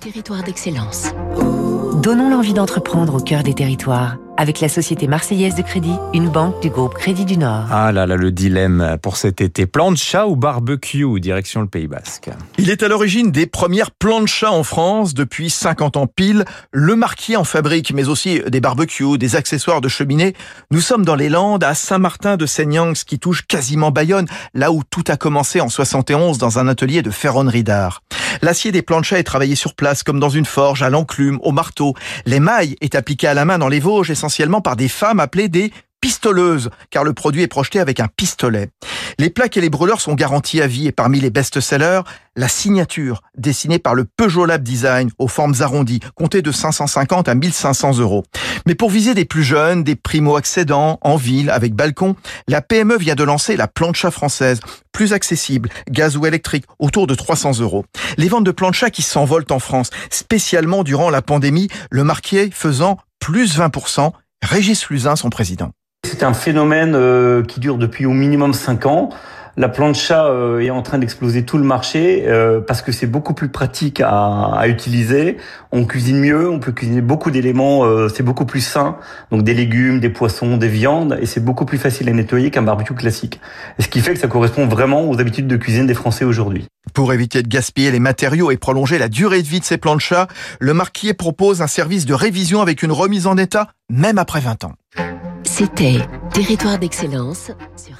territoire d'excellence. Donnons l'envie d'entreprendre au cœur des territoires avec la Société Marseillaise de Crédit, une banque du groupe Crédit du Nord. Ah là là, le dilemme pour cet été. Plancha ou barbecue, direction le Pays Basque. Il est à l'origine des premières planchas en France depuis 50 ans pile. Le Marquier en fabrique, mais aussi des barbecues, des accessoires de cheminée. Nous sommes dans les Landes, à Saint-Martin de Seignanx, qui touche quasiment Bayonne, là où tout a commencé en 71 dans un atelier de ferronnerie d'art. L'acier des planchas est travaillé sur place, comme dans une forge, à l'enclume, au marteau. L'émail est appliqué à la main dans les Vosges, essentiellement par des femmes appelées des pistoleuses, car le produit est projeté avec un pistolet. Les plaques et les brûleurs sont garantis à vie et parmi les best-sellers, la signature, dessinée par le Peugeot Lab Design aux formes arrondies, comptée de 550 à 1500 euros. Mais pour viser des plus jeunes, des primo-accédants, en ville, avec balcon, la PME vient de lancer la plancha française, plus accessible, gaz ou électrique, autour de 300 euros. Les ventes de plancha qui s'envolent en France, spécialement durant la pandémie, le marqué faisant plus 20%, Régis Luzin, son président. C'est un phénomène euh, qui dure depuis au minimum 5 ans. La plancha euh, est en train d'exploser tout le marché euh, parce que c'est beaucoup plus pratique à, utiliser. On cuisine mieux, on peut cuisiner beaucoup d'éléments, c'est beaucoup plus sain. Donc des légumes, des poissons, des viandes, et c'est beaucoup plus facile à nettoyer qu'un barbecue classique. Ce qui fait que ça correspond vraiment aux habitudes de cuisine des Français aujourd'hui. Pour éviter de gaspiller les matériaux et prolonger la durée de vie de ces planchas, le marquier propose un service de révision avec une remise en état, même après 20 ans. C'était Territoire d'excellence sur